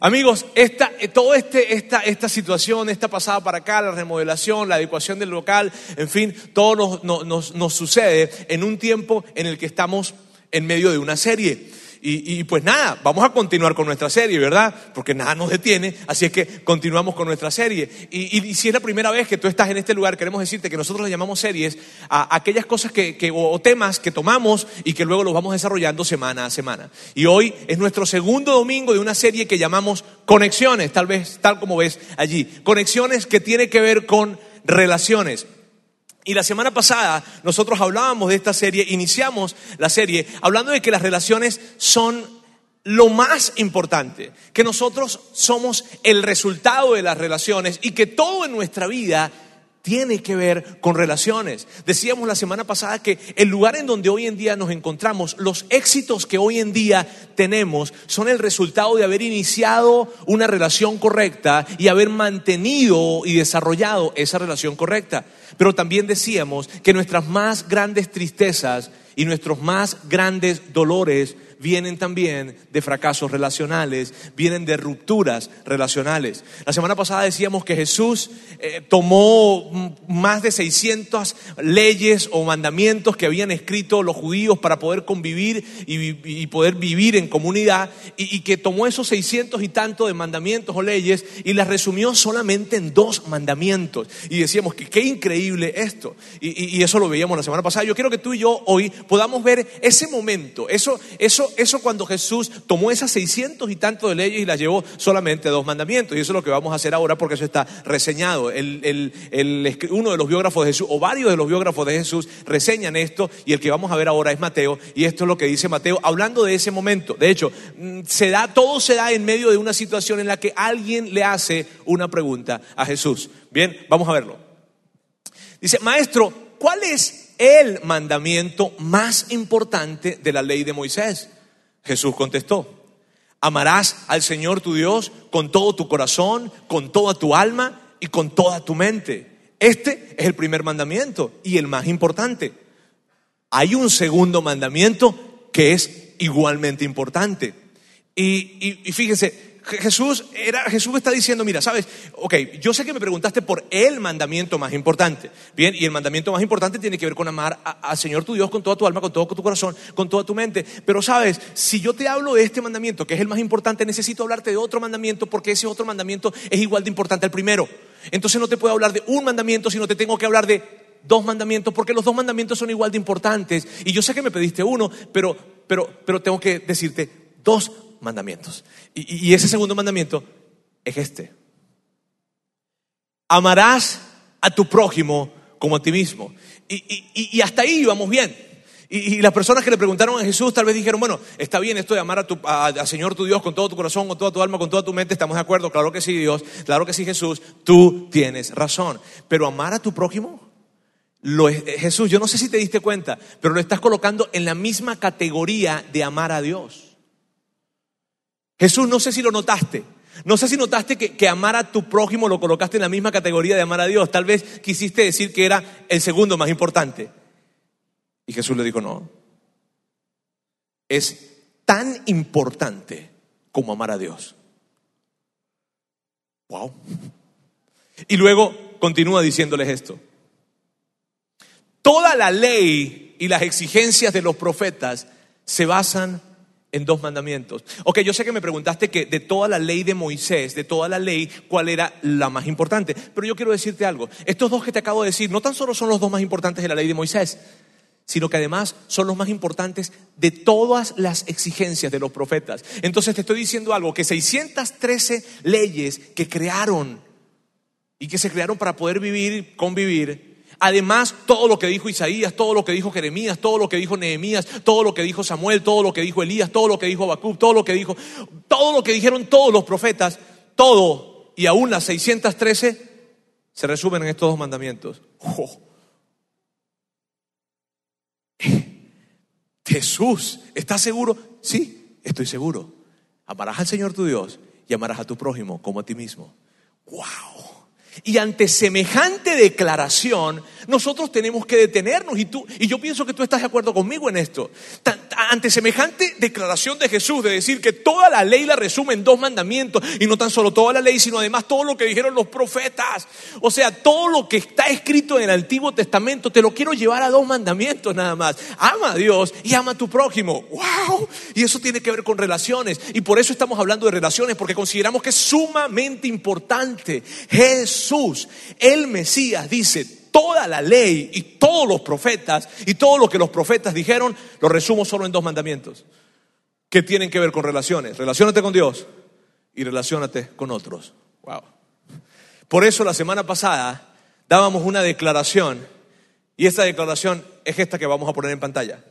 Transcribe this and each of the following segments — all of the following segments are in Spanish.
Amigos, esta, toda este, esta, esta situación, esta pasada para acá, la remodelación, la adecuación del local, en fin, todo nos, nos, nos sucede en un tiempo en el que estamos en medio de una serie. Y, pues nada, vamos a continuar con nuestra serie, ¿verdad? Porque nada nos detiene, así es que continuamos con nuestra serie. Y, si es la primera vez que tú estás en este lugar, queremos decirte que nosotros le llamamos series a aquellas cosas que, o temas que tomamos y que luego los vamos desarrollando semana a semana. Y hoy es nuestro segundo domingo de una serie que llamamos Conexiones, tal vez, tal como ves allí. Conexiones que tiene que ver con relaciones. Y la semana pasada nosotros hablábamos de esta serie, iniciamos la serie hablando de que las relaciones son lo más importante, que nosotros somos el resultado de las relaciones y que todo en nuestra vida tiene que ver con relaciones. Decíamos la semana pasada que el lugar en donde hoy en día nos encontramos, los éxitos que hoy en día tenemos son el resultado de haber iniciado una relación correcta y haber mantenido y desarrollado esa relación correcta. Pero también decíamos que nuestras más grandes tristezas y nuestros más grandes dolores vienen también de fracasos relacionales, vienen de rupturas relacionales. La semana pasada decíamos que Jesús eh, tomó más de 600 leyes o mandamientos que habían escrito los judíos para poder convivir y, poder vivir en comunidad y, que tomó esos 600 y tanto de mandamientos o leyes y las resumió solamente en dos mandamientos. Y decíamos que qué increíble esto. Y, y eso lo veíamos la semana pasada. Yo quiero que tú y yo hoy podamos ver ese momento, eso, eso eso, cuando Jesús tomó esas 600 y tanto de leyes y las llevó solamente a dos mandamientos. Y eso es lo que vamos a hacer ahora porque eso está reseñado. uno de los biógrafos de Jesús, o varios de los biógrafos de Jesús, reseñan esto y el que vamos a ver ahora es Mateo. Y esto es lo que dice Mateo hablando de ese momento. De hecho, mm, se da, todo se da en medio de una situación en la que alguien le hace una pregunta a Jesús. Bien, vamos a verlo. Dice, maestro, ¿cuál es el mandamiento más importante de la ley de Moisés? Jesús contestó, amarás al Señor tu Dios con todo tu corazón, con toda tu alma y con toda tu mente. Este es el primer mandamiento y el más importante. Hay un segundo mandamiento que es igualmente importante. Y, y, fíjense, Jesús, era, Jesús está diciendo, mira, sabes, ok, yo sé que me preguntaste por el mandamiento más importante, bien, y el mandamiento más importante tiene que ver con amar al Señor tu Dios con toda tu alma, con todo tu corazón, con toda tu mente, pero sabes, si yo te hablo de este mandamiento, que es el más importante, necesito hablarte de otro mandamiento porque ese otro mandamiento es igual de importante al primero. Entonces no te puedo hablar de un mandamiento, sino te tengo que hablar de dos mandamientos, porque los dos mandamientos son igual de importantes. Y yo sé que me pediste uno, pero, pero, pero tengo que decirte dos mandamientos. Y, ese segundo mandamiento es este. Amarás a tu prójimo como a ti mismo. Y, hasta ahí íbamos bien. Y, las personas que le preguntaron a Jesús tal vez dijeron, bueno, está bien esto de amar a tu, a, Señor tu Dios con todo tu corazón, con toda tu alma, con toda tu mente, estamos de acuerdo, claro que sí Dios, claro que sí Jesús, tú tienes razón. Pero amar a tu prójimo, lo, Jesús, yo no sé si te diste cuenta, pero lo estás colocando en la misma categoría de amar a Dios. Jesús, no sé si lo notaste. No sé si notaste que, amar a tu prójimo lo colocaste en la misma categoría de amar a Dios. Tal vez quisiste decir que era el segundo más importante. Y Jesús le dijo, no. Es tan importante como amar a Dios. Wow. Y luego continúa diciéndoles esto. Toda la ley y las exigencias de los profetas se basan en dos mandamientos. Ok, yo sé que me preguntaste que de toda la ley de Moisés, de toda la ley, ¿cuál era la más importante? Pero yo quiero decirte algo. Estos dos que te acabo de decir no tan solo son los dos más importantes de la ley de Moisés, sino que además son los más importantes de todas las exigencias de los profetas. Entonces te estoy diciendo algo, que 613 leyes que crearon y que se crearon para poder vivir, convivir, Además, todo lo que dijo Isaías, todo lo que dijo Jeremías, todo lo que dijo Nehemías, todo lo que dijo Samuel, todo lo que dijo Elías, todo lo que dijo Habacuc, todo lo que dijo, todo lo que dijeron todos los profetas, todo y aún las 613 se resumen en estos dos mandamientos. Jesús, ¿estás seguro? Sí, estoy seguro. Amarás al Señor tu Dios y amarás a tu prójimo como a ti mismo. ¡Wow! Y ante semejante declaración, nosotros tenemos que detenernos. Y, tú, y yo pienso que tú estás de acuerdo conmigo en esto. ante semejante declaración de Jesús, de decir que toda la ley la resume en dos mandamientos, y no tan solo toda la ley, sino además todo lo que dijeron los profetas. O sea, todo lo que está escrito en el Antiguo Testamento, te lo quiero llevar a dos mandamientos nada más. Ama a Dios y ama a tu prójimo. ¡Wow! Y eso tiene que ver con relaciones. Y por eso estamos hablando de relaciones, porque consideramos que es sumamente importante. Jesús, el Mesías, dice, toda la ley y todos los profetas y todo lo que los profetas dijeron, lo resumo solo en dos mandamientos, que tienen que ver con relaciones. Relaciónate con Dios y relaciónate con otros. Wow. Por eso la semana pasada dábamos una declaración y esta declaración es esta que vamos a poner en pantalla.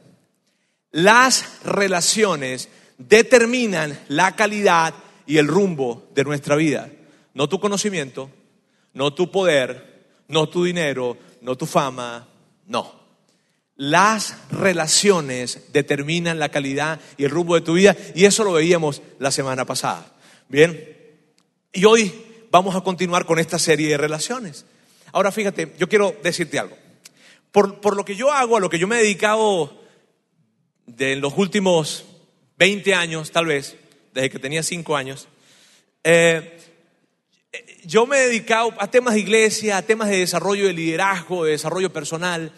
Las relaciones determinan la calidad y el rumbo de nuestra vida. No tu conocimiento, no tu poder, no tu dinero, no tu fama, no. Las relaciones determinan la calidad y el rumbo de tu vida y eso lo veíamos la semana pasada. Bien, y hoy vamos a continuar con esta serie de relaciones. Ahora fíjate, yo quiero decirte algo. Por, lo que yo hago, a lo que yo me he dedicado de los últimos 20 años, tal vez, desde que tenía 5 años, eh, yo me he dedicado a temas de iglesia, a temas de desarrollo de liderazgo, de desarrollo personal,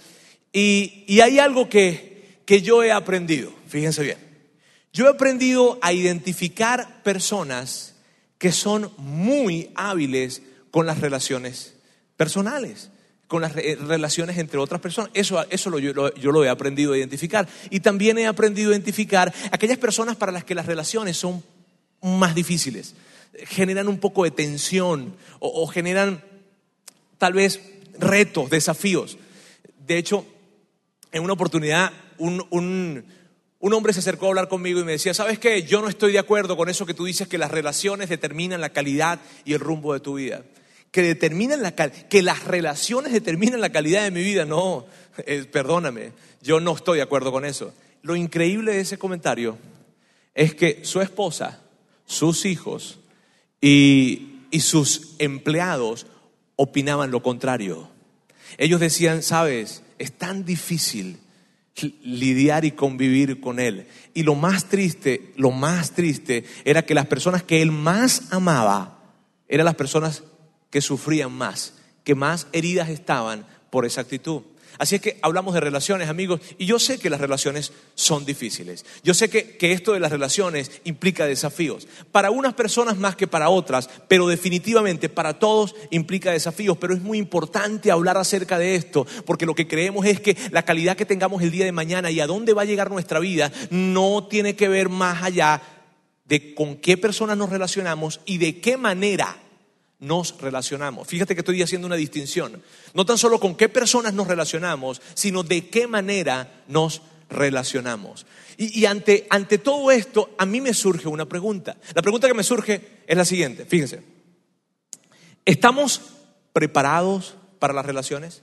y, y hay algo que, que yo he aprendido, fíjense bien. Yo he aprendido a identificar personas que son muy hábiles con las relaciones personales, con las relaciones entre otras personas. Eso, eso yo, lo, he aprendido a identificar. Y también he aprendido a identificar aquellas personas para las que las relaciones son más difíciles, generan un poco de tensión o, generan tal vez retos, desafíos. De hecho, en una oportunidad, un, un hombre se acercó a hablar conmigo y me decía, ¿sabes qué? Yo no estoy de acuerdo con eso que tú dices que las relaciones determinan la calidad y el rumbo de tu vida que determinan la que las relaciones determinan la calidad de mi vida. No, eh, perdóname, yo no estoy de acuerdo con eso. Lo increíble de ese comentario es que su esposa, sus hijos y, y sus empleados opinaban lo contrario. Ellos decían, sabes, es tan difícil lidiar y convivir con él. Y lo más triste, lo más triste era que las personas que él más amaba eran las personas que sufrían más, que más heridas estaban por esa actitud. Así es que hablamos de relaciones, amigos, y yo sé que las relaciones son difíciles. Yo sé que, que, esto de las relaciones implica desafíos. Para unas personas más que para otras, pero definitivamente para todos implica desafíos. Pero es muy importante hablar acerca de esto, porque lo que creemos es que la calidad que tengamos el día de mañana y a dónde va a llegar nuestra vida no tiene que ver más allá de con qué personas nos relacionamos y de qué manera nos relacionamos. Fíjate que estoy haciendo una distinción. No tan solo con qué personas nos relacionamos, sino de qué manera nos relacionamos. Y, ante, ante todo esto, a mí me surge una pregunta. La pregunta que me surge es la siguiente. Fíjense. ¿Estamos preparados para las relaciones?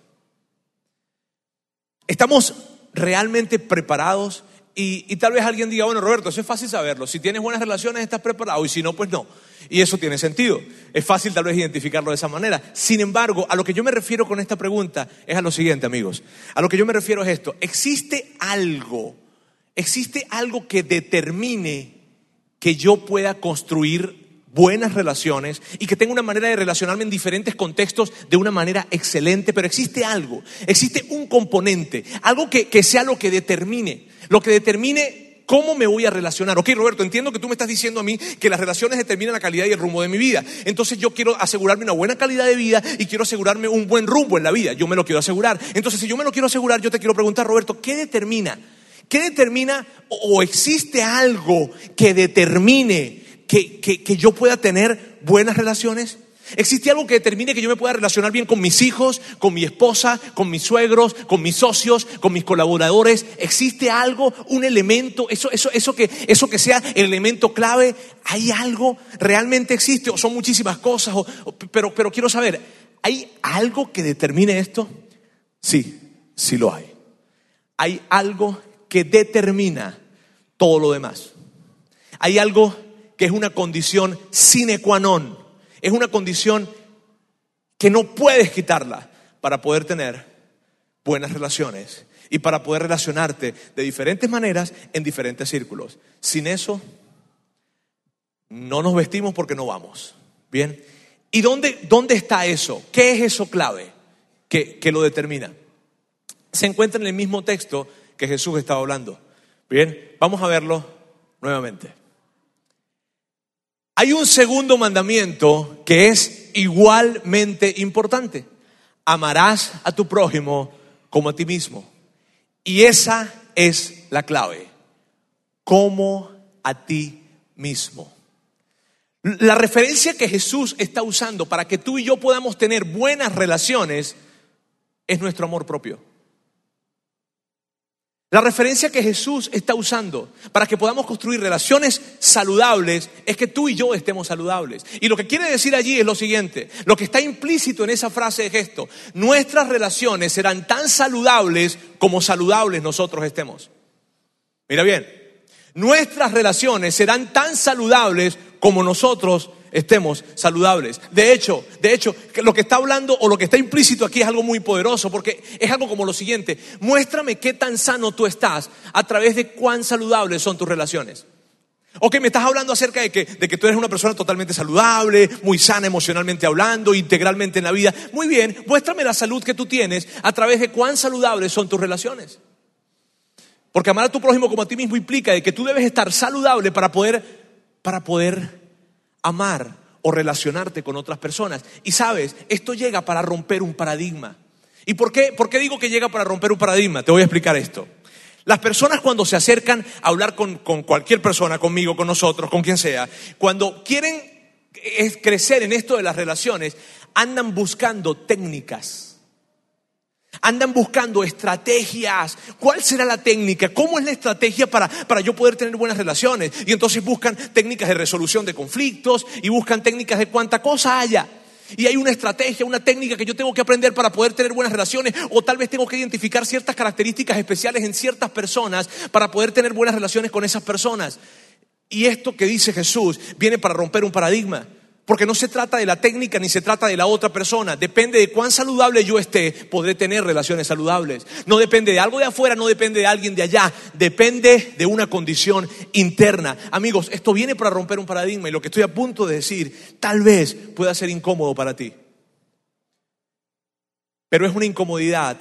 ¿Estamos realmente preparados? Y, tal vez alguien diga, bueno, Roberto, eso es fácil saberlo. Si tienes buenas relaciones, estás preparado. Y si no, pues no. Y eso tiene sentido. Es fácil tal vez identificarlo de esa manera. Sin embargo, a lo que yo me refiero con esta pregunta es a lo siguiente, amigos. A lo que yo me refiero es esto. ¿Existe algo, existe algo que determine que yo pueda construir buenas relaciones y que tenga una manera de relacionarme en diferentes contextos de una manera excelente, pero existe algo, existe un componente, algo que sea lo que determine, lo que determine ¿Cómo me voy a relacionar? Ok, Roberto, entiendo que tú me estás diciendo a mí que las relaciones determinan la calidad y el rumbo de mi vida. Entonces yo quiero asegurarme una buena calidad de vida y quiero asegurarme un buen rumbo en la vida. Yo me lo quiero asegurar. Entonces, si yo me lo quiero asegurar, yo te quiero preguntar, Roberto, ¿qué determina? ¿Qué determina o existe algo que determine que, que yo pueda tener buenas relaciones? ¿Existe algo que determine que yo me pueda relacionar bien con mis hijos, con mi esposa, con mis suegros, con mis socios, con mis colaboradores? ¿Existe algo, un elemento, eso, eso, eso, que, eso que sea el elemento clave? ¿Hay algo? ¿Realmente existe? ¿O son muchísimas cosas? pero, pero quiero saber, ¿hay algo que determine esto? Sí, sí lo hay. Hay algo que determina todo lo demás. Hay algo que es una condición sine qua non es una condición que no puedes quitarla para poder tener buenas relaciones y para poder relacionarte de diferentes maneras en diferentes círculos. Sin eso, no nos vestimos porque no vamos. Bien. ¿Y dónde, dónde está eso? ¿Qué es eso clave que, que lo determina? Se encuentra en el mismo texto que Jesús estaba hablando. Bien, vamos a verlo nuevamente. Hay un segundo mandamiento que es igualmente importante. Amarás a tu prójimo como a ti mismo. Y esa es la clave. Como a ti mismo. La referencia que Jesús está usando para que tú y yo podamos tener buenas relaciones es nuestro amor propio. La referencia que Jesús está usando para que podamos construir relaciones saludables es que tú y yo estemos saludables. Y lo que quiere decir allí es lo siguiente, lo que está implícito en esa frase de gesto, nuestras relaciones serán tan saludables como saludables nosotros estemos. Mira bien, nuestras relaciones serán tan saludables como nosotros estemos saludables. De hecho, de hecho, lo que está hablando o lo que está implícito aquí es algo muy poderoso porque es algo como lo siguiente, muéstrame qué tan sano tú estás a través de cuán saludables son tus relaciones. Ok, me estás hablando acerca de que, de que tú eres una persona totalmente saludable, muy sana emocionalmente hablando, integralmente en la vida. Muy bien, muéstrame la salud que tú tienes a través de cuán saludables son tus relaciones. Porque amar a tu prójimo como a ti mismo implica de que tú debes estar saludable para poder, para poder amar o relacionarte con otras personas. Y sabes, esto llega para romper un paradigma. ¿Y por qué, por qué digo que llega para romper un paradigma? Te voy a explicar esto. Las personas cuando se acercan a hablar con, con cualquier persona, conmigo, con nosotros, con quien sea, cuando quieren crecer en esto de las relaciones, andan buscando técnicas Andan buscando estrategias. ¿Cuál será la técnica? ¿Cómo es la estrategia para, para yo poder tener buenas relaciones? Y entonces buscan técnicas de resolución de conflictos y buscan técnicas de cuánta cosa haya. Y hay una estrategia, una técnica que yo tengo que aprender para poder tener buenas relaciones o tal vez tengo que identificar ciertas características especiales en ciertas personas para poder tener buenas relaciones con esas personas. Y esto que dice Jesús viene para romper un paradigma. Porque no se trata de la técnica ni se trata de la otra persona. Depende de cuán saludable yo esté, podré tener relaciones saludables. No depende de algo de afuera, no depende de alguien de allá. Depende de una condición interna. Amigos, esto viene para romper un paradigma y lo que estoy a punto de decir tal vez pueda ser incómodo para ti. Pero es una incomodidad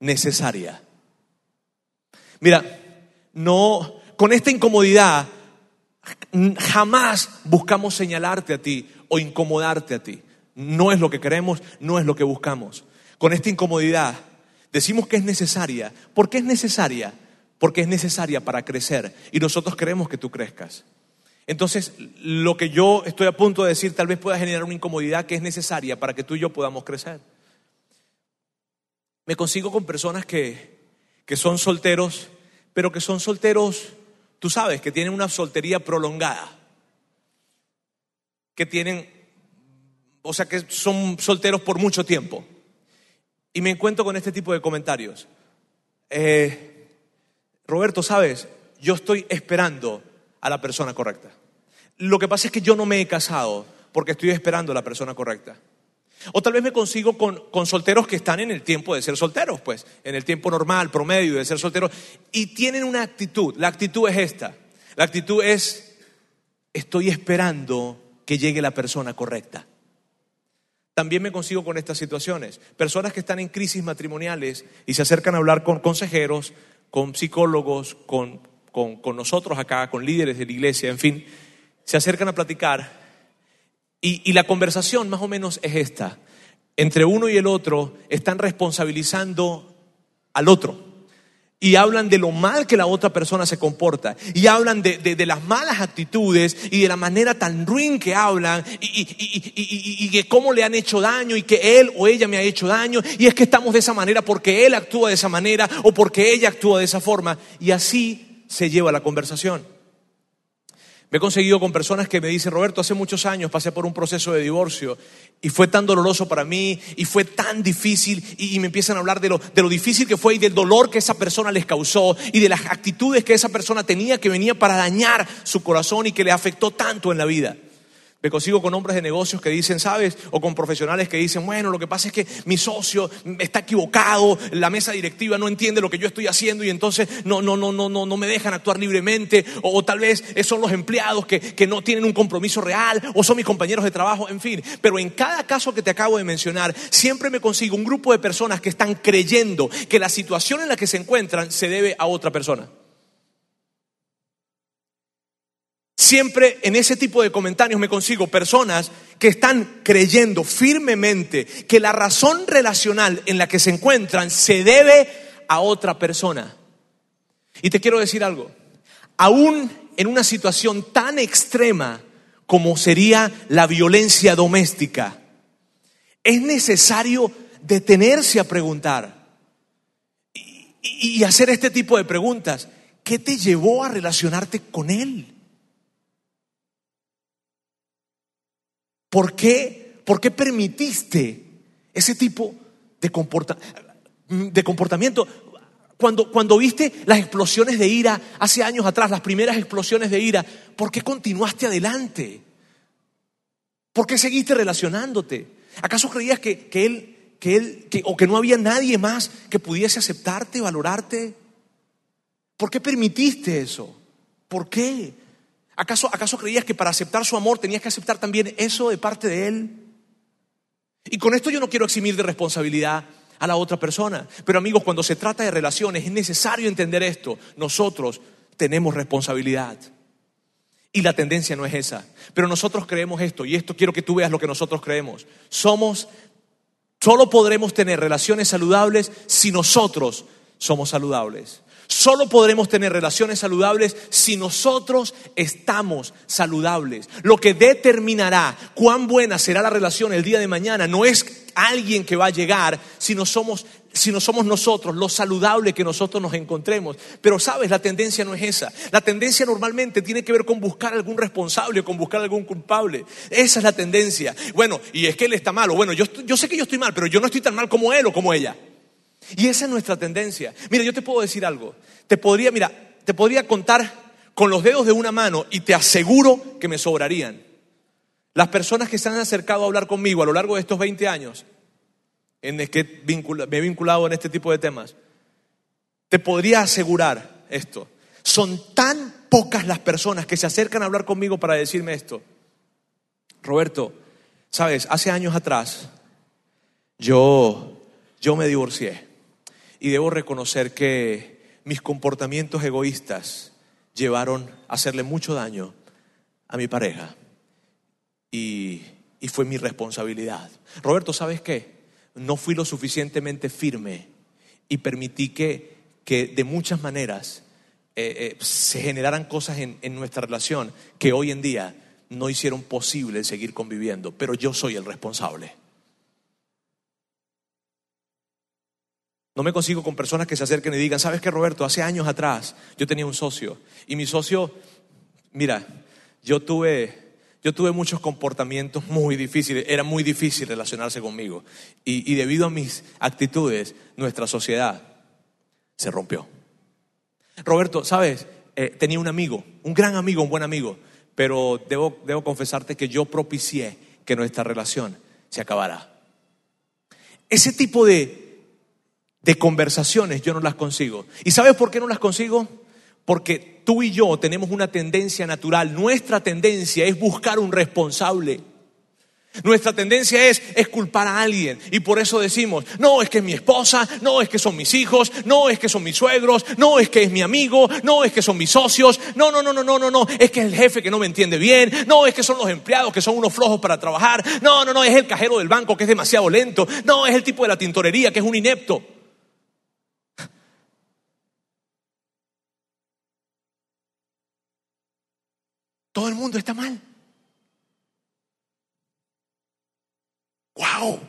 necesaria. Mira, no, con esta incomodidad Jamás buscamos señalarte a ti o incomodarte a ti. No es lo que queremos, no es lo que buscamos. Con esta incomodidad decimos que es necesaria. ¿Por qué es necesaria? Porque es necesaria para crecer y nosotros queremos que tú crezcas. Entonces, lo que yo estoy a punto de decir tal vez pueda generar una incomodidad que es necesaria para que tú y yo podamos crecer. Me consigo con personas que, que son solteros, pero que son solteros tú sabes, que tienen una soltería prolongada, que tienen, o sea, que son solteros por mucho tiempo. Y me encuentro con este tipo de comentarios. Eh, Roberto, sabes, yo estoy esperando a la persona correcta. Lo que pasa es que yo no me he casado porque estoy esperando a la persona correcta. O tal vez me consigo con, solteros que están en el tiempo de ser solteros, pues, en el tiempo normal, promedio de ser solteros, y tienen una actitud. La actitud es esta. La actitud es, estoy esperando que llegue la persona correcta. También me consigo con estas situaciones. Personas que están en crisis matrimoniales y se acercan a hablar con consejeros, con psicólogos, con, con nosotros acá, con líderes de la iglesia, en fin, se acercan a platicar y, la conversación más o menos es esta. Entre uno y el otro están responsabilizando al otro y hablan de lo mal que la otra persona se comporta y hablan de, las malas actitudes y de la manera tan ruin que hablan y, y, de cómo le han hecho daño y que él o ella me ha hecho daño y es que estamos de esa manera porque él actúa de esa manera o porque ella actúa de esa forma y así se lleva la conversación. Me he conseguido con personas que me dicen, Roberto, hace muchos años pasé por un proceso de divorcio y fue tan doloroso para mí y fue tan difícil y, me empiezan a hablar de lo, de lo difícil que fue y del dolor que esa persona les causó y de las actitudes que esa persona tenía que venía para dañar su corazón y que le afectó tanto en la vida. Me consigo con hombres de negocios que dicen, ¿sabes? O con profesionales que dicen, bueno, lo que pasa es que mi socio está equivocado, la mesa directiva no entiende lo que yo estoy haciendo y entonces no, no, no, no, no, no me dejan actuar libremente. O, tal vez son los empleados que, que no tienen un compromiso real, o son mis compañeros de trabajo, en fin. Pero en cada caso que te acabo de mencionar, siempre me consigo un grupo de personas que están creyendo que la situación en la que se encuentran se debe a otra persona. Siempre en ese tipo de comentarios me consigo personas que están creyendo firmemente que la razón relacional en la que se encuentran se debe a otra persona. Y te quiero decir algo, aún en una situación tan extrema como sería la violencia doméstica, es necesario detenerse a preguntar y, hacer este tipo de preguntas. ¿Qué te llevó a relacionarte con Él? ¿Por qué, por qué permitiste ese tipo de, de comportamiento? Cuando, cuando viste las explosiones de ira hace años atrás, las primeras explosiones de ira, ¿por qué continuaste adelante? ¿Por qué seguiste relacionándote? ¿Acaso creías que, él, que él, que, o que no había nadie más que pudiese aceptarte, valorarte? ¿Por qué permitiste eso? ¿Por qué? ¿Acaso, ¿Acaso creías que para aceptar su amor tenías que aceptar también eso de parte de Él? Y con esto yo no quiero eximir de responsabilidad a la otra persona. Pero amigos, cuando se trata de relaciones es necesario entender esto. Nosotros tenemos responsabilidad. Y la tendencia no es esa. Pero nosotros creemos esto, y esto quiero que tú veas lo que nosotros creemos. Somos, solo podremos tener relaciones saludables si nosotros somos saludables. Solo podremos tener relaciones saludables si nosotros estamos saludables. Lo que determinará cuán buena será la relación el día de mañana no es alguien que va a llegar, sino somos, no somos nosotros, lo saludable que nosotros nos encontremos. Pero sabes, la tendencia no es esa. La tendencia normalmente tiene que ver con buscar algún responsable con buscar algún culpable. Esa es la tendencia. Bueno, y es que él está malo. Bueno, yo, yo sé que yo estoy mal, pero yo no estoy tan mal como él o como ella. Y esa es nuestra tendencia. Mira, yo te puedo decir algo. Te podría, mira, te podría contar con los dedos de una mano y te aseguro que me sobrarían. Las personas que se han acercado a hablar conmigo a lo largo de estos 20 años, en el que me he vinculado en este tipo de temas, te podría asegurar esto. Son tan pocas las personas que se acercan a hablar conmigo para decirme esto. Roberto, sabes, hace años atrás yo, yo me divorcié. Y debo reconocer que mis comportamientos egoístas llevaron a hacerle mucho daño a mi pareja. Y, fue mi responsabilidad. Roberto, ¿sabes qué? No fui lo suficientemente firme y permití que, que de muchas maneras eh, eh, se generaran cosas en, en nuestra relación que hoy en día no hicieron posible seguir conviviendo, pero yo soy el responsable. No me consigo con personas que se acerquen y digan, ¿sabes qué, Roberto? Hace años atrás yo tenía un socio y mi socio, mira, yo tuve, yo tuve muchos comportamientos muy difíciles, era muy difícil relacionarse conmigo y, debido a mis actitudes, nuestra sociedad se rompió. Roberto, ¿sabes? Eh, tenía un amigo, un gran amigo, un buen amigo, pero debo, debo confesarte que yo propicié que nuestra relación se acabara. Ese tipo de, de conversaciones yo no las consigo. ¿Y sabes por qué no las consigo? Porque tú y yo tenemos una tendencia natural. Nuestra tendencia es buscar un responsable. Nuestra tendencia es, es culpar a alguien y por eso decimos, no es que es mi esposa, no es que son mis hijos, no es que son mis suegros, no es que es mi amigo, no es que son mis socios, no, no, no, no, no, no, no, es que es el jefe que no me entiende bien, no es que son los empleados que son unos flojos para trabajar, no, no, no, es el cajero del banco que es demasiado lento, no, es el tipo de la tintorería que es un inepto. Todo el mundo está mal. ¡Wow!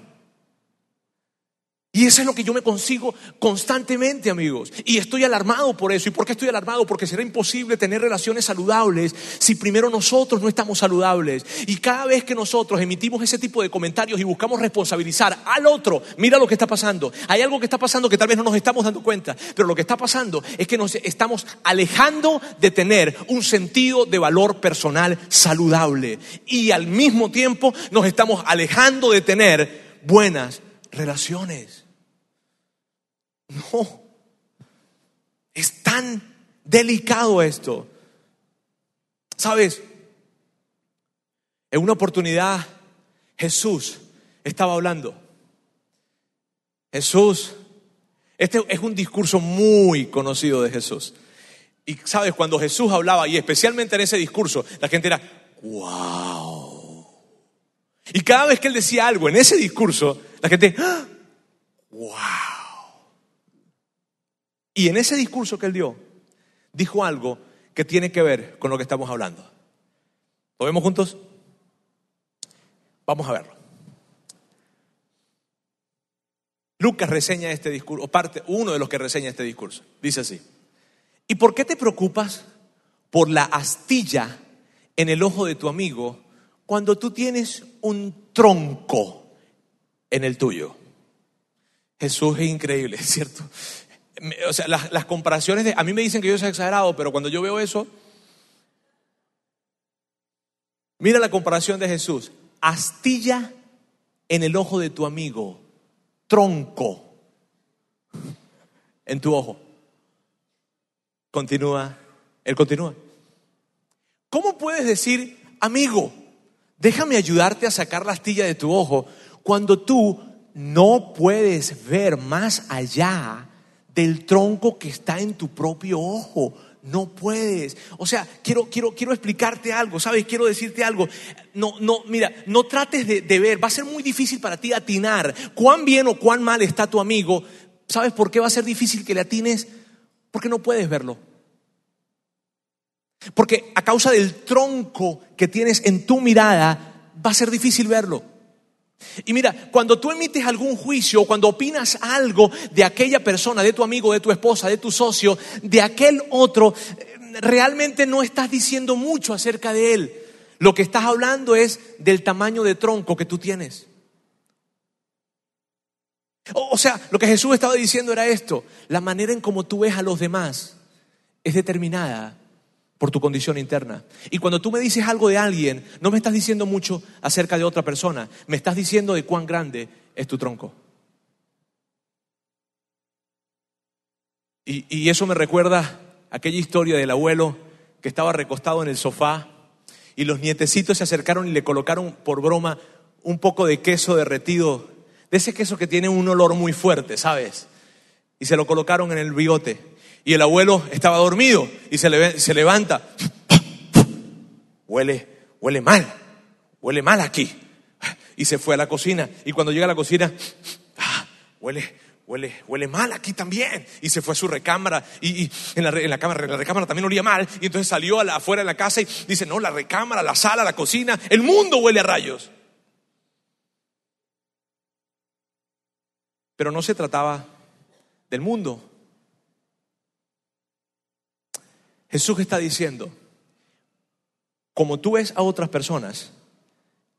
Y eso es lo que yo me consigo constantemente, amigos. Y estoy alarmado por eso. ¿Y por qué estoy alarmado? Porque será imposible tener relaciones saludables si primero nosotros no estamos saludables. Y cada vez que nosotros emitimos ese tipo de comentarios y buscamos responsabilizar al otro, mira lo que está pasando. Hay algo que está pasando que tal vez no nos estamos dando cuenta. Pero lo que está pasando es que nos estamos alejando de tener un sentido de valor personal saludable. Y al mismo tiempo nos estamos alejando de tener buenas relaciones. No. Es tan delicado esto. ¿Sabes? En una oportunidad Jesús estaba hablando. Jesús, este es un discurso muy conocido de Jesús. Y sabes, cuando Jesús hablaba, y especialmente en ese discurso, la gente era, wow. Y cada vez que él decía algo en ese discurso, la gente, wow. Y en ese discurso que él dio, dijo algo que tiene que ver con lo que estamos hablando. ¿Lo vemos juntos? Vamos a verlo. Lucas reseña este discurso, o parte, uno de los que reseña este discurso. Dice así. ¿Y por qué te preocupas por la astilla en el ojo de tu amigo cuando tú tienes un tronco en el tuyo? Jesús es increíble, ¿cierto? O sea, las, comparaciones de, a mí me dicen que yo soy exagerado, pero cuando yo veo eso, mira la comparación de Jesús, astilla en el ojo de tu amigo, tronco en tu ojo. Continúa, él continúa. ¿Cómo puedes decir, amigo, déjame ayudarte a sacar la astilla de tu ojo cuando tú no puedes ver más allá del tronco que está en tu propio ojo. No puedes. O sea, quiero, quiero, quiero explicarte algo, ¿sabes? Quiero decirte algo. No, no, mira, no trates de, de ver. Va a ser muy difícil para ti atinar cuán bien o cuán mal está tu amigo. ¿Sabes por qué va a ser difícil que le atines? Porque no puedes verlo. Porque a causa del tronco que tienes en tu mirada, va a ser difícil verlo. Y mira, cuando tú emites algún juicio, cuando opinas algo de aquella persona, de tu amigo, de tu esposa, de tu socio, de aquel otro, realmente no estás diciendo mucho acerca de él. Lo que estás hablando es del tamaño de tronco que tú tienes. O sea, lo que Jesús estaba diciendo era esto, la manera en cómo tú ves a los demás es determinada por tu condición interna. Y cuando tú me dices algo de alguien, no me estás diciendo mucho acerca de otra persona, me estás diciendo de cuán grande es tu tronco. Y, eso me recuerda aquella historia del abuelo que estaba recostado en el sofá y los nietecitos se acercaron y le colocaron por broma un poco de queso derretido, de ese queso que tiene un olor muy fuerte, ¿sabes? Y se lo colocaron en el bigote y el abuelo estaba dormido y se, se levanta. Huele, huele mal, huele mal aquí. Y se fue a la cocina. Y cuando llega a la cocina, huele, huele, huele mal aquí también. Y se fue a su recámara. Y, en, la, en, la, cámara, la recámara también olía mal. Y entonces salió afuera de la casa y dice, no, la recámara, la sala, la cocina, el mundo huele a rayos. Pero no se trataba del mundo, Jesús está diciendo, como tú ves a otras personas,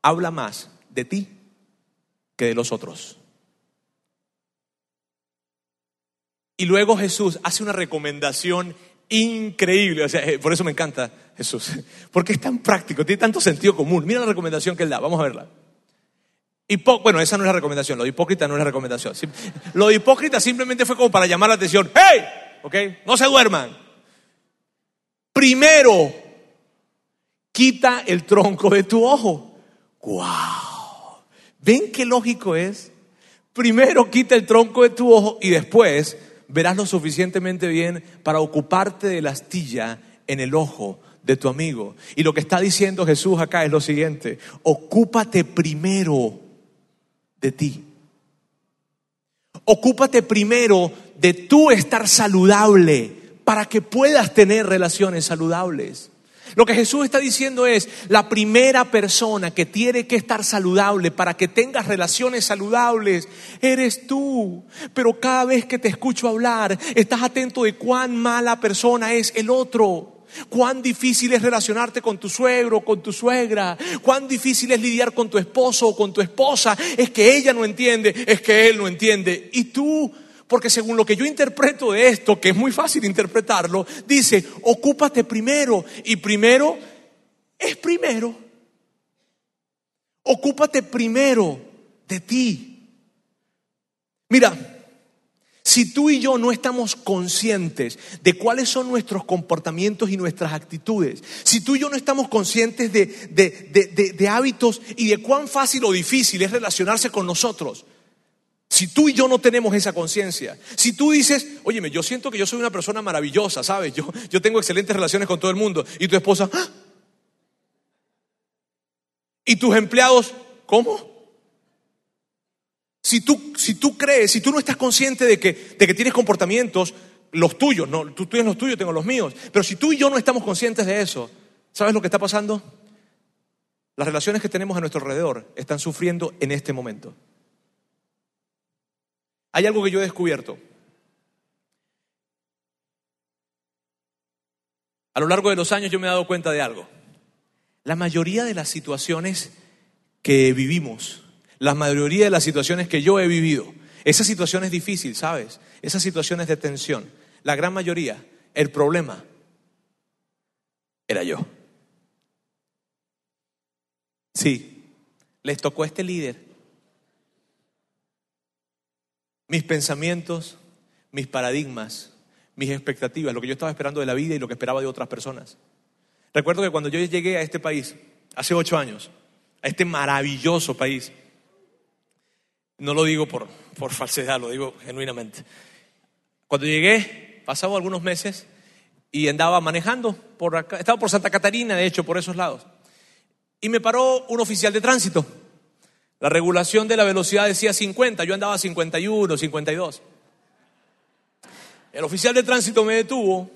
habla más de ti que de los otros. Y luego Jesús hace una recomendación increíble, o sea, eh, por eso me encanta Jesús, porque es tan práctico, tiene tanto sentido común. Mira la recomendación que él da, vamos a verla. bueno, esa no es la recomendación, lo hipócrita no es la recomendación. Lo hipócrita simplemente fue como para llamar la atención. ¡Hey! ¿Ok? No se duerman. Primero, quita el tronco de tu ojo. ¡Wow! ¿Ven qué lógico es? Primero quita el tronco de tu ojo y después verás lo suficientemente bien para ocuparte de la astilla en el ojo de tu amigo. Y lo que está diciendo Jesús acá es lo siguiente, ocúpate primero de ti. Ocúpate primero de tú estar saludable para que puedas tener relaciones saludables. Lo que Jesús está diciendo es, la primera persona que tiene que estar saludable para que tengas relaciones saludables, eres tú. Pero cada vez que te escucho hablar, estás atento de cuán mala persona es el otro. Cuán difícil es relacionarte con tu suegro, con tu suegra. Cuán difícil es lidiar con tu esposo o con tu esposa. Es que ella no entiende, es que él no entiende. Y tú porque según lo que yo interpreto de esto, que es muy fácil interpretarlo, dice, ocúpate primero. Y primero es primero. Ocúpate primero de ti. Mira, si tú y yo no estamos conscientes de cuáles son nuestros comportamientos y nuestras actitudes, si tú y yo no estamos conscientes de, de, hábitos y de cuán fácil o difícil es relacionarse con nosotros, si tú y yo no tenemos esa conciencia, si tú dices, óyeme, yo siento que yo soy una persona maravillosa, ¿sabes? Yo, yo tengo excelentes relaciones con todo el mundo, y tu esposa, ¡Ah! y tus empleados, ¿cómo? Si tú, si tú crees, si tú no estás consciente de que, de que tienes comportamientos, los tuyos, no, tú tienes los tuyos, tengo los míos, pero si tú y yo no estamos conscientes de eso, ¿sabes lo que está pasando? Las relaciones que tenemos a nuestro alrededor están sufriendo en este momento. Hay algo que yo he descubierto. A lo largo de los años yo me he dado cuenta de algo. La mayoría de las situaciones que vivimos, la mayoría de las situaciones que yo he vivido, esas situaciones difíciles, ¿sabes? Esas situaciones de tensión, la gran mayoría, el problema era yo. Sí, les tocó a este líder mis pensamientos, mis paradigmas, mis expectativas, lo que yo estaba esperando de la vida y lo que esperaba de otras personas. Recuerdo que cuando yo llegué a este país, hace ocho años, a este maravilloso país, no lo digo por, por falsedad, lo digo genuinamente. Cuando llegué, pasaban algunos meses y andaba manejando por acá, estaba por Santa Catarina, de hecho, por esos lados. Y me paró un oficial de tránsito la regulación de la velocidad decía 50, yo andaba a 51, 52. El oficial de tránsito me detuvo,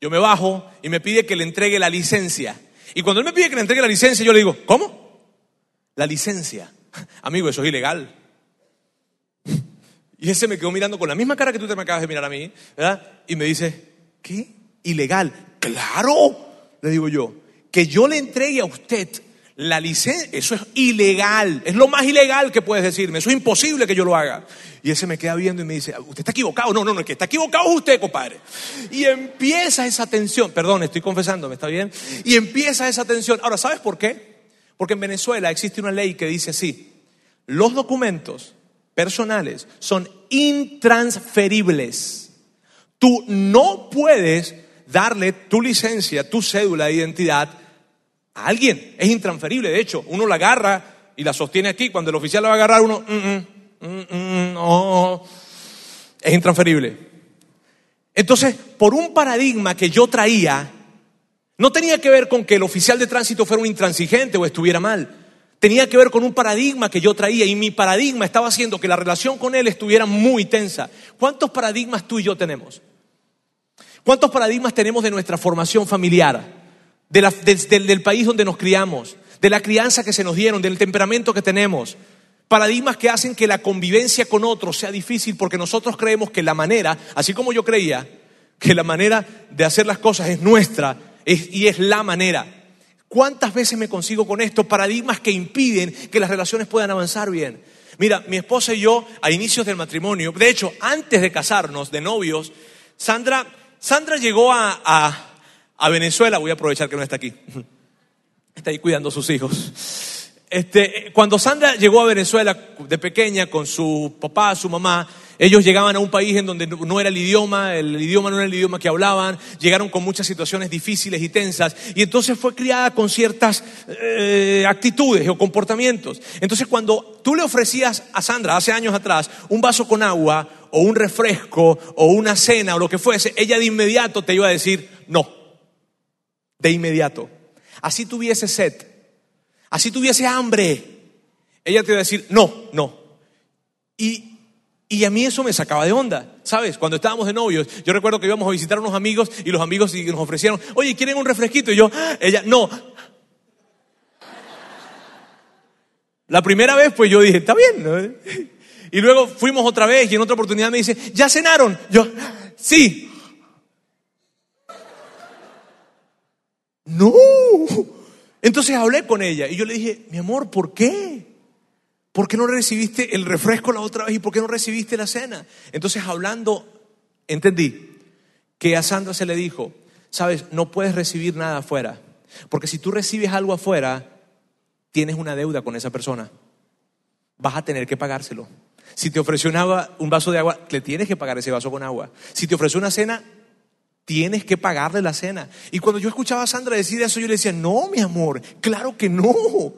yo me bajo y me pide que le entregue la licencia. Y cuando él me pide que le entregue la licencia, yo le digo, ¿cómo? La licencia. Amigo, eso es ilegal. Y ese me quedó mirando con la misma cara que tú te me acabas de mirar a mí, ¿verdad? Y me dice, ¿qué? ¿Ilegal? Claro, le digo yo, que yo le entregue a usted la licencia, eso es ilegal, es lo más ilegal que puedes decirme, eso es imposible que yo lo haga. Y ese me queda viendo y me dice, usted está equivocado, no, no, no, que está equivocado es usted, compadre. Y empieza esa tensión, perdón, estoy confesándome, ¿está bien? Y empieza esa tensión. Ahora, ¿sabes por qué? Porque en Venezuela existe una ley que dice así, los documentos personales son intransferibles. Tú no puedes darle tu licencia, tu cédula de identidad a alguien. Es intransferible. De hecho, uno la agarra y la sostiene aquí. Cuando el oficial la va a agarrar, uno, mm, mm, mm, no, es intransferible. Entonces, por un paradigma que yo traía, no tenía que ver con que el oficial de tránsito fuera un intransigente o estuviera mal. Tenía que ver con un paradigma que yo traía y mi paradigma estaba haciendo que la relación con él estuviera muy tensa. ¿Cuántos paradigmas tú y yo tenemos? ¿Cuántos paradigmas tenemos de nuestra formación familiar? Del, país donde nos criamos, de la crianza que se nos dieron, del temperamento que tenemos. Paradigmas que hacen que la convivencia con otros sea difícil porque nosotros creemos que la manera, así como yo creía, que la manera de hacer las cosas es nuestra y es la manera. ¿Cuántas veces me consigo con esto? Paradigmas que impiden que las relaciones puedan avanzar bien. Mira, mi esposa y yo, a inicios del matrimonio, de hecho, antes de casarnos, de novios, Sandra, Sandra llegó a a Venezuela, voy a aprovechar que no está aquí, está ahí cuidando a sus hijos. Este, cuando Sandra llegó a Venezuela de pequeña con su papá, su mamá, ellos llegaban a un país en donde no era el idioma, el idioma no era el idioma que hablaban, llegaron con muchas situaciones difíciles y tensas, y entonces fue criada con ciertas eh, actitudes o comportamientos. Entonces cuando tú le ofrecías a Sandra hace años atrás un vaso con agua o un refresco o una cena o lo que fuese, ella de inmediato te iba a decir no de inmediato. Así tuviese sed, así tuviese hambre, ella te iba a decir, no, no. Y, Y a mí eso me sacaba de onda, ¿sabes? Cuando estábamos de novios, yo recuerdo que íbamos a visitar a unos amigos y los amigos nos ofrecieron, oye, ¿quieren un refresquito? Y yo, ella, no. La primera vez, pues yo dije, está bien. Y luego fuimos otra vez y en otra oportunidad me dice, ¿ya cenaron? Yo, sí. No. Entonces hablé con ella y yo le dije, mi amor, ¿por qué? ¿Por qué no recibiste el refresco la otra vez y por qué no recibiste la cena? Entonces hablando, entendí que a Sandra se le dijo, sabes, no puedes recibir nada afuera, porque si tú recibes algo afuera, tienes una deuda con esa persona. Vas a tener que pagárselo. Si te ofreció un vaso de agua, le tienes que pagar ese vaso con agua. Si te ofreció una cena, tienes que pagarle la cena. Y cuando yo escuchaba a Sandra decir eso, yo le decía, no, mi amor, claro que no.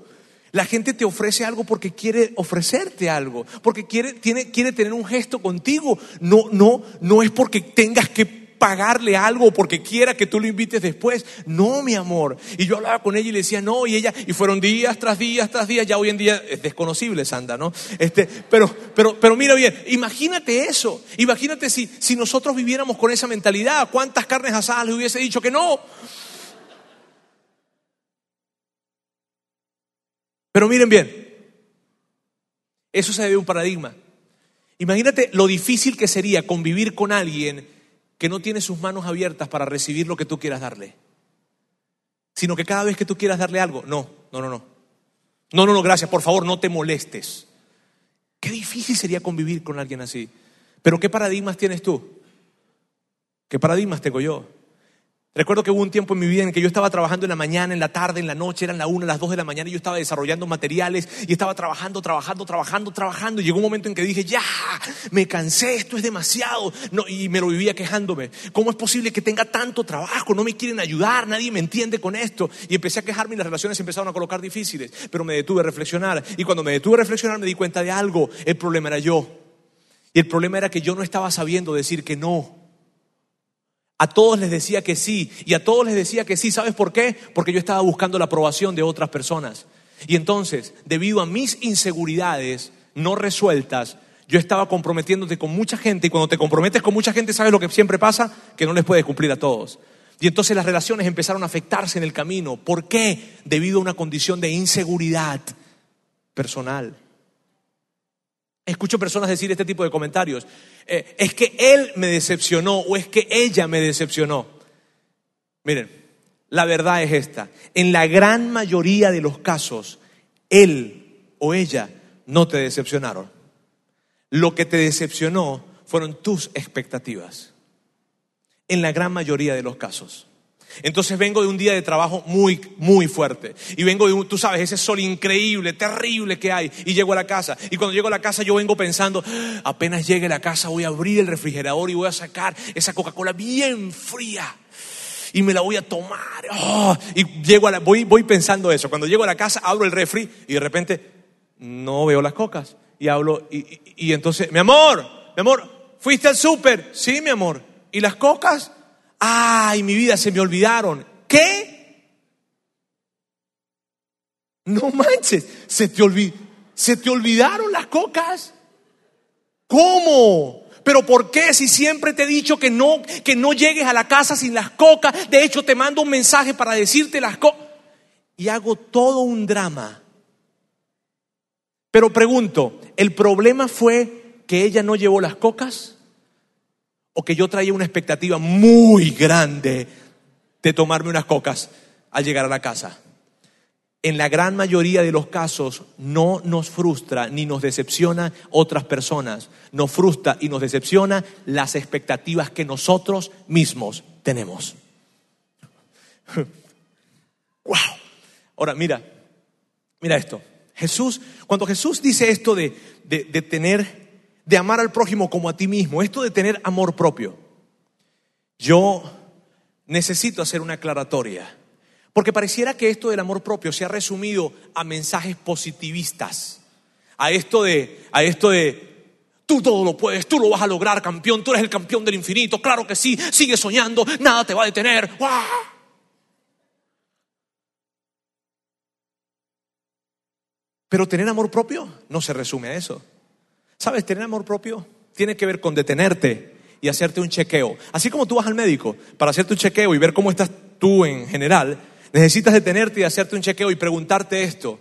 La gente te ofrece algo porque quiere ofrecerte algo, porque quiere, tiene, quiere tener un gesto contigo. No, no, no es porque tengas que pagarle algo porque quiera que tú lo invites después. No, mi amor. Y yo hablaba con ella y le decía, no, y ella, y fueron días tras días tras días, ya hoy en día es desconocible, Sandra, ¿no? Este, pero, pero, pero mira bien, imagínate eso. Imagínate si, si nosotros viviéramos con esa mentalidad, ¿cuántas carnes asadas le hubiese dicho que no? Pero miren bien, eso se debe a un paradigma. Imagínate lo difícil que sería convivir con alguien que no tiene sus manos abiertas para recibir lo que tú quieras darle. Sino que cada vez que tú quieras darle algo, no, no, no, no. No, no, no, gracias, por favor, no te molestes. Qué difícil sería convivir con alguien así. Pero ¿qué paradigmas tienes tú? ¿Qué paradigmas tengo yo? Recuerdo que hubo un tiempo en mi vida en que yo estaba trabajando en la mañana, en la tarde, en la noche, eran la una, las dos de la mañana y yo estaba desarrollando materiales y estaba trabajando, trabajando, trabajando, trabajando. Y llegó un momento en que dije, ya, me cansé, esto es demasiado. No, y me lo vivía quejándome. ¿Cómo es posible que tenga tanto trabajo? No me quieren ayudar, nadie me entiende con esto. Y empecé a quejarme y las relaciones empezaron a colocar difíciles. Pero me detuve a reflexionar. Y cuando me detuve a reflexionar me di cuenta de algo. El problema era yo. Y el problema era que yo no estaba sabiendo decir que no. A todos les decía que sí y a todos les decía que sí. ¿Sabes por qué? Porque yo estaba buscando la aprobación de otras personas. Y entonces, debido a mis inseguridades no resueltas, yo estaba comprometiéndote con mucha gente y cuando te comprometes con mucha gente, ¿sabes lo que siempre pasa? Que no les puedes cumplir a todos. Y entonces las relaciones empezaron a afectarse en el camino. ¿Por qué? Debido a una condición de inseguridad personal. Escucho personas decir este tipo de comentarios. Eh, es que él me decepcionó o es que ella me decepcionó. Miren, la verdad es esta. En la gran mayoría de los casos, él o ella no te decepcionaron. Lo que te decepcionó fueron tus expectativas. En la gran mayoría de los casos. Entonces vengo de un día de trabajo muy, muy fuerte. Y vengo de, un, tú sabes, ese sol increíble, terrible que hay. Y llego a la casa. Y cuando llego a la casa yo vengo pensando, apenas llegue a la casa voy a abrir el refrigerador y voy a sacar esa Coca-Cola bien fría. Y me la voy a tomar. Oh, y llego a la, voy, voy pensando eso. Cuando llego a la casa abro el refri y de repente no veo las cocas. Y hablo, y, y entonces, mi amor, mi amor, ¿fuiste al súper? Sí, mi amor. ¿Y las cocas? Ay, mi vida, se me olvidaron. ¿Qué? No manches, se te, se te olvidaron las cocas. ¿Cómo? Pero ¿por qué si siempre te he dicho que no, que no llegues a la casa sin las cocas? De hecho, te mando un mensaje para decirte las cocas. Y hago todo un drama. Pero pregunto, ¿el problema fue que ella no llevó las cocas? O que yo traía una expectativa muy grande de tomarme unas cocas al llegar a la casa. En la gran mayoría de los casos no nos frustra ni nos decepciona otras personas, nos frustra y nos decepciona las expectativas que nosotros mismos tenemos. wow. Ahora mira, mira esto. Jesús, cuando Jesús dice esto de, de, de tener de amar al prójimo como a ti mismo, esto de tener amor propio. Yo necesito hacer una aclaratoria, porque pareciera que esto del amor propio se ha resumido a mensajes positivistas, a esto de, a esto de Tú todo lo puedes, tú lo vas a lograr, campeón, tú eres el campeón del infinito, claro que sí, sigue soñando, nada te va a detener. Pero tener amor propio no se resume a eso. ¿Sabes? Tener amor propio tiene que ver con detenerte y hacerte un chequeo. Así como tú vas al médico para hacerte un chequeo y ver cómo estás tú en general, necesitas detenerte y hacerte un chequeo y preguntarte esto.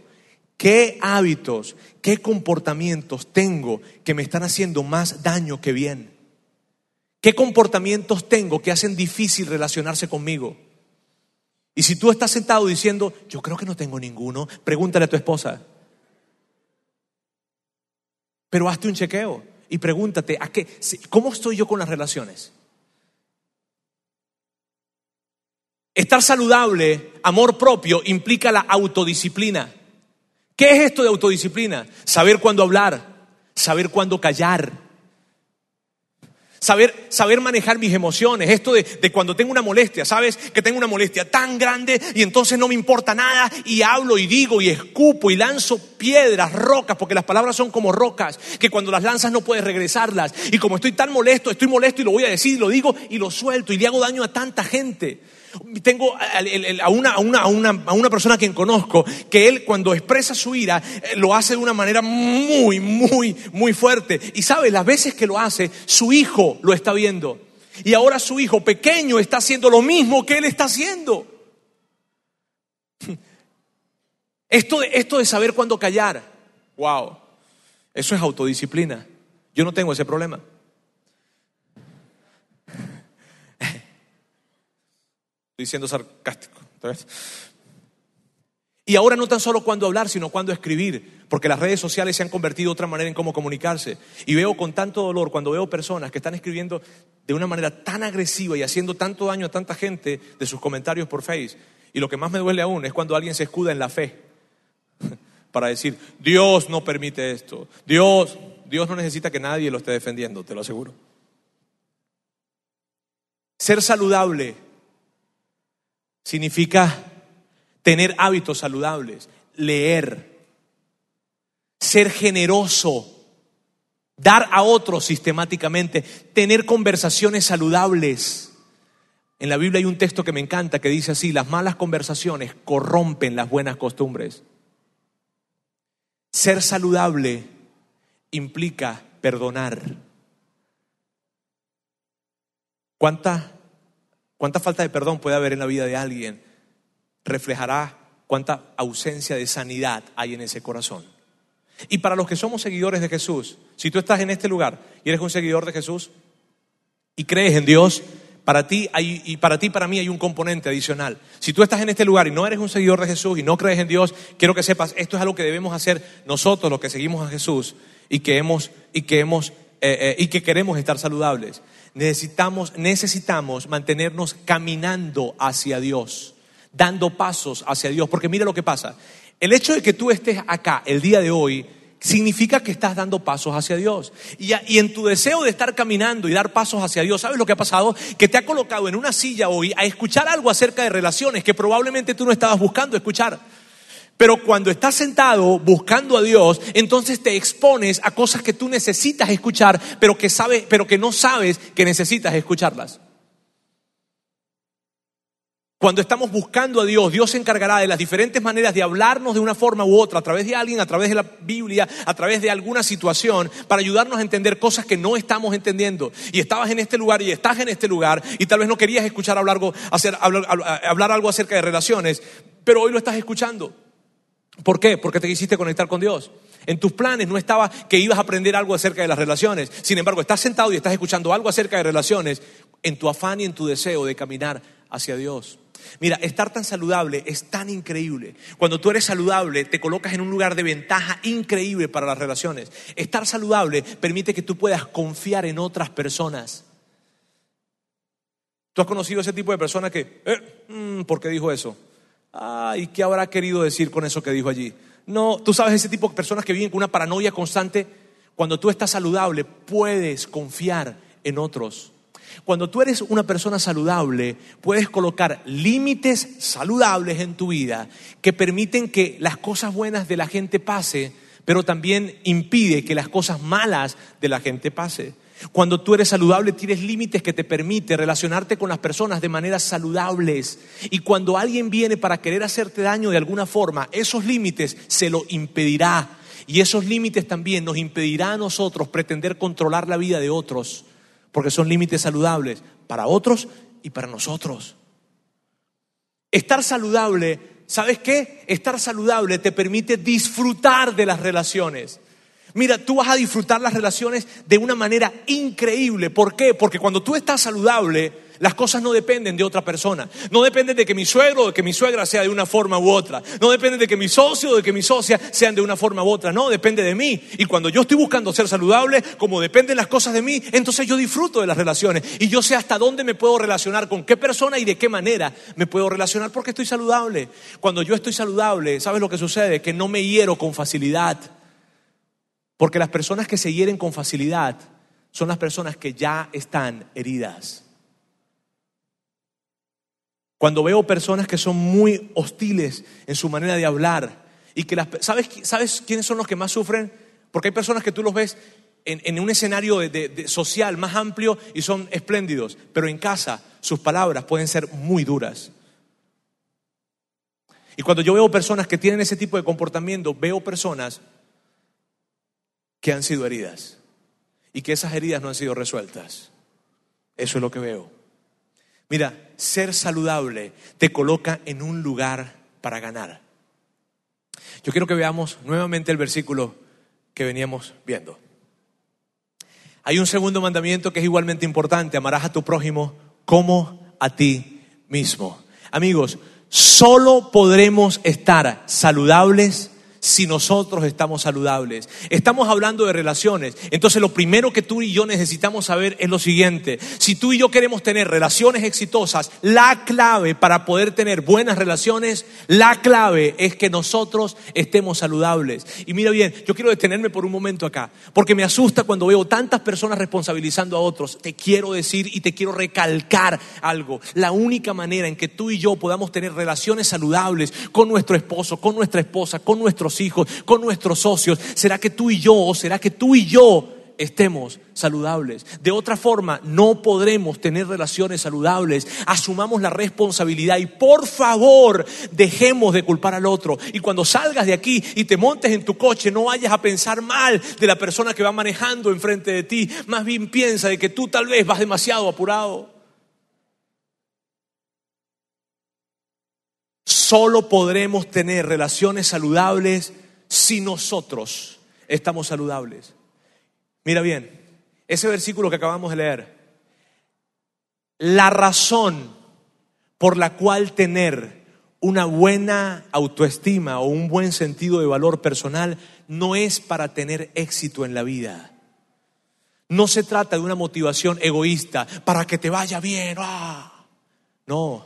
¿Qué hábitos, qué comportamientos tengo que me están haciendo más daño que bien? ¿Qué comportamientos tengo que hacen difícil relacionarse conmigo? Y si tú estás sentado diciendo, yo creo que no tengo ninguno, pregúntale a tu esposa. Pero hazte un chequeo y pregúntate, ¿a qué, ¿cómo estoy yo con las relaciones? Estar saludable, amor propio, implica la autodisciplina. ¿Qué es esto de autodisciplina? Saber cuándo hablar, saber cuándo callar, saber, saber manejar mis emociones. Esto de, de, cuando tengo una molestia, ¿sabes? Que tengo una molestia tan grande y entonces no me importa nada y hablo y digo y escupo y lanzo piedras, rocas, porque las palabras son como rocas, que cuando las lanzas no puedes regresarlas. Y como estoy tan molesto, estoy molesto y lo voy a decir, lo digo y lo suelto y le hago daño a tanta gente. Tengo a una, a, una, a, una, a una persona quien conozco que él cuando expresa su ira eh, lo hace de una manera muy, muy, muy fuerte. Y sabe, las veces que lo hace, su hijo lo está viendo. Y ahora su hijo pequeño está haciendo lo mismo que él está haciendo. Esto de, esto de saber cuándo callar, wow, eso es autodisciplina. Yo no tengo ese problema. Estoy siendo sarcástico. Y ahora no tan solo cuándo hablar, sino cuándo escribir, porque las redes sociales se han convertido otra manera en cómo comunicarse. Y veo con tanto dolor cuando veo personas que están escribiendo de una manera tan agresiva y haciendo tanto daño a tanta gente de sus comentarios por Face. Y lo que más me duele aún es cuando alguien se escuda en la fe para decir, Dios no permite esto, Dios, Dios no necesita que nadie lo esté defendiendo, te lo aseguro. Ser saludable significa tener hábitos saludables, leer, ser generoso, dar a otros sistemáticamente, tener conversaciones saludables. En la Biblia hay un texto que me encanta que dice así, las malas conversaciones corrompen las buenas costumbres. Ser saludable implica perdonar. ¿Cuánta Cuánta falta de perdón puede haber en la vida de alguien reflejará cuánta ausencia de sanidad hay en ese corazón. Y para los que somos seguidores de Jesús, si tú estás en este lugar y eres un seguidor de Jesús y crees en Dios, para ti hay, y para ti para mí hay un componente adicional. Si tú estás en este lugar y no eres un seguidor de Jesús y no crees en Dios, quiero que sepas, esto es algo que debemos hacer nosotros los que seguimos a Jesús y que hemos y que hemos eh, eh, y que queremos estar saludables necesitamos, necesitamos mantenernos caminando hacia Dios, dando pasos hacia Dios. Porque mira lo que pasa. El hecho de que tú estés acá el día de hoy significa que estás dando pasos hacia Dios. Y, y, en tu deseo de estar caminando y dar pasos hacia Dios, ¿sabes lo que ha pasado? Que te ha colocado en una silla hoy a escuchar algo acerca de relaciones que probablemente tú no estabas buscando escuchar. Pero cuando estás sentado buscando a Dios, entonces te expones a cosas que tú necesitas escuchar, pero que pero que no sabes que necesitas escucharlas. Cuando estamos buscando a Dios, Dios se encargará de las diferentes maneras de hablarnos de una forma u otra, a través de alguien, a través de la Biblia, a través de alguna situación, para ayudarnos a entender cosas que no estamos entendiendo. Y estabas en este lugar y estás en este lugar y tal vez no querías escuchar hablar, hablar algo acerca de relaciones, pero hoy lo estás escuchando. ¿Por qué? Porque te quisiste conectar con Dios. En tus planes no estaba que ibas a aprender algo acerca de las relaciones. Sin embargo, estás sentado y estás escuchando algo acerca de relaciones en tu afán y en tu deseo de caminar hacia Dios. Mira, estar tan saludable es tan increíble. Cuando tú eres saludable, te colocas en un lugar de ventaja increíble para las relaciones. Estar saludable permite que tú puedas confiar en otras personas. ¿Tú has conocido ese tipo de persona que, eh, mm, ¿por qué dijo eso? Ay, ¿qué habrá querido decir con eso que dijo allí? No, tú sabes ese tipo de personas que viven con una paranoia constante. Cuando tú estás saludable, puedes confiar en otros. Cuando tú eres una persona saludable, puedes colocar límites saludables en tu vida que permiten que las cosas buenas de la gente pase, pero también impide que las cosas malas de la gente pase. Cuando tú eres saludable tienes límites que te permiten relacionarte con las personas de maneras saludables. Y cuando alguien viene para querer hacerte daño de alguna forma, esos límites se lo impedirá. Y esos límites también nos impedirá a nosotros pretender controlar la vida de otros, porque son límites saludables para otros y para nosotros. Estar saludable, ¿sabes qué? Estar saludable te permite disfrutar de las relaciones. Mira, tú vas a disfrutar las relaciones de una manera increíble. ¿Por qué? Porque cuando tú estás saludable, las cosas no dependen de otra persona. No dependen de que mi suegro o de que mi suegra sea de una forma u otra. No depende de que mi socio o de que mi socia sean de una forma u otra. No, depende de mí. Y cuando yo estoy buscando ser saludable, como dependen las cosas de mí, entonces yo disfruto de las relaciones. Y yo sé hasta dónde me puedo relacionar, con qué persona y de qué manera me puedo relacionar porque estoy saludable. Cuando yo estoy saludable, ¿sabes lo que sucede? Que no me hiero con facilidad. Porque las personas que se hieren con facilidad son las personas que ya están heridas. Cuando veo personas que son muy hostiles en su manera de hablar y que las ¿sabes, ¿sabes quiénes son los que más sufren? Porque hay personas que tú los ves en, un escenario social más amplio y son espléndidos, pero en casa sus palabras pueden ser muy duras. Y cuando yo veo personas que tienen ese tipo de comportamiento, veo personas que han sido heridas y que esas heridas no han sido resueltas. Eso es lo que veo. Mira, ser saludable te coloca en un lugar para ganar. Yo quiero que veamos nuevamente el versículo que veníamos viendo. Hay un segundo mandamiento que es igualmente importante, amarás a tu prójimo como a ti mismo. Amigos, solo podremos estar saludables si nosotros estamos saludables. Estamos hablando de relaciones. Entonces lo primero que tú y yo necesitamos saber es lo siguiente. Si tú y yo queremos tener relaciones exitosas, la clave para poder tener buenas relaciones, la clave es que nosotros estemos saludables. Y mira bien, yo quiero detenerme por un momento acá, porque me asusta cuando veo tantas personas responsabilizando a otros. Te quiero decir y te quiero recalcar algo. La única manera en que tú y yo podamos tener relaciones saludables con nuestro esposo, con nuestra esposa, con nuestros hijos, con nuestros socios? ¿Será que tú y yo, o será que tú y yo estemos saludables. De otra forma, no podremos tener relaciones saludables. Asumamos la responsabilidad y por favor, dejemos de culpar al otro. Y cuando salgas de aquí y te montes en tu coche, no vayas a pensar mal de la persona que va manejando enfrente de ti. Más bien piensa de que tú tal vez vas demasiado apurado. Solo podremos tener relaciones saludables si nosotros estamos saludables. Mira bien, ese versículo que acabamos de leer, la razón por la cual tener una buena autoestima o un buen sentido de valor personal no es para tener éxito en la vida. No se trata de una motivación egoísta para que te vaya bien. ¡ah! No,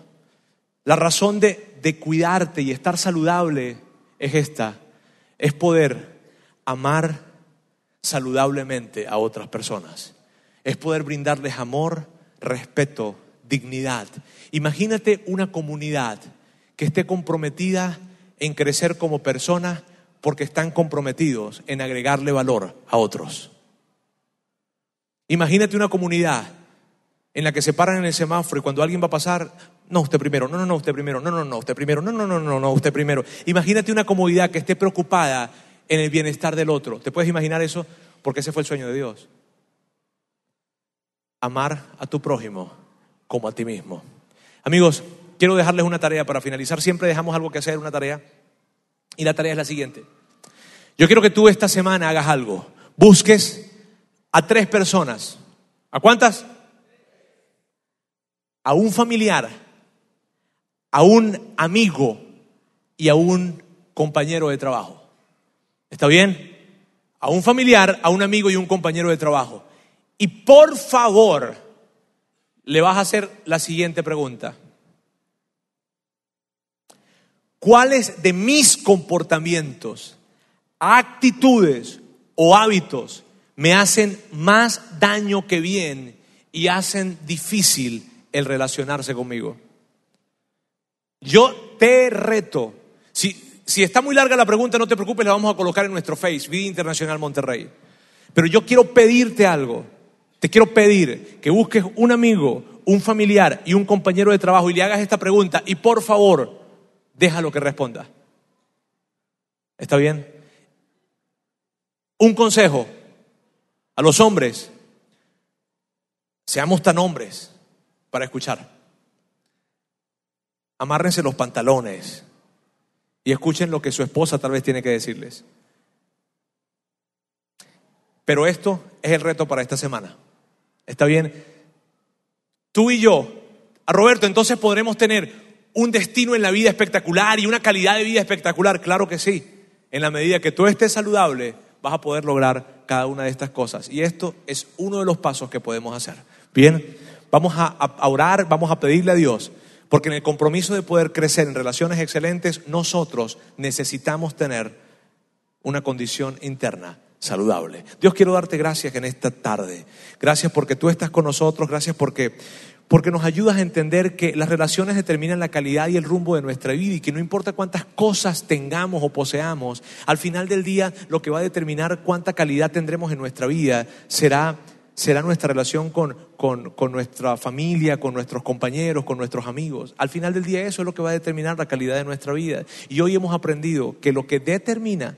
la razón de, de cuidarte y estar saludable es esta, es poder amar saludablemente a otras personas, es poder brindarles amor, respeto, dignidad. Imagínate una comunidad que esté comprometida en crecer como persona porque están comprometidos en agregarle valor a otros. Imagínate una comunidad en la que se paran en el semáforo y cuando alguien va a pasar, no, usted primero, no, no, no, usted primero, no, no, no, usted primero, no, no, no, no, no, usted primero. Imagínate una comunidad que esté preocupada en el bienestar del otro. ¿Te puedes imaginar eso? Porque ese fue el sueño de Dios. Amar a tu prójimo como a ti mismo. Amigos, quiero dejarles una tarea para finalizar. Siempre dejamos algo que hacer, una tarea. Y la tarea es la siguiente. Yo quiero que tú esta semana hagas algo. Busques a tres personas. ¿A cuántas? A un familiar a un amigo y a un compañero de trabajo. ¿Está bien? A un familiar, a un amigo y un compañero de trabajo. Y por favor, le vas a hacer la siguiente pregunta. ¿Cuáles de mis comportamientos, actitudes o hábitos me hacen más daño que bien y hacen difícil el relacionarse conmigo? Yo te reto. Si, si está muy larga la pregunta, no te preocupes, la vamos a colocar en nuestro Face, Vida Internacional Monterrey. Pero yo quiero pedirte algo. Te quiero pedir que busques un amigo, un familiar y un compañero de trabajo y le hagas esta pregunta y por favor, déjalo que responda. ¿Está bien? Un consejo a los hombres, seamos tan hombres para escuchar. Amárrense los pantalones y escuchen lo que su esposa tal vez tiene que decirles. Pero esto es el reto para esta semana. ¿Está bien? Tú y yo, a Roberto, entonces podremos tener un destino en la vida espectacular y una calidad de vida espectacular. Claro que sí. En la medida que tú estés saludable, vas a poder lograr cada una de estas cosas. Y esto es uno de los pasos que podemos hacer. Bien, vamos a, orar, vamos a pedirle a Dios, porque en el compromiso de poder crecer en relaciones excelentes, nosotros necesitamos tener una condición interna saludable. Dios quiero darte gracias en esta tarde. Gracias porque tú estás con nosotros, gracias porque porque nos ayudas a entender que las relaciones determinan la calidad y el rumbo de nuestra vida y que no importa cuántas cosas tengamos o poseamos, al final del día lo que va a determinar cuánta calidad tendremos en nuestra vida será, será nuestra relación con, con, nuestra familia, con nuestros compañeros, con nuestros amigos. Al final del día eso es lo que va a determinar la calidad de nuestra vida. Y hoy hemos aprendido que lo que determina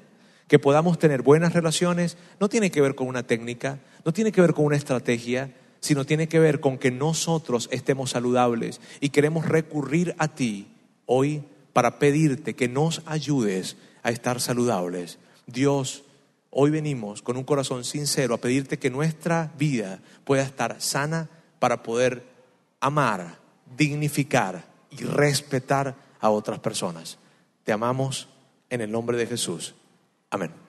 que podamos tener buenas relaciones no tiene que ver con una técnica, no tiene que ver con una estrategia, sino tiene que ver con que nosotros estemos saludables y queremos recurrir a ti hoy para pedirte que nos ayudes a estar saludables. Dios, hoy venimos con un corazón sincero a pedirte que nuestra vida pueda estar sana para poder amar, dignificar y respetar a otras personas. Te amamos en el nombre de Jesús. Amén.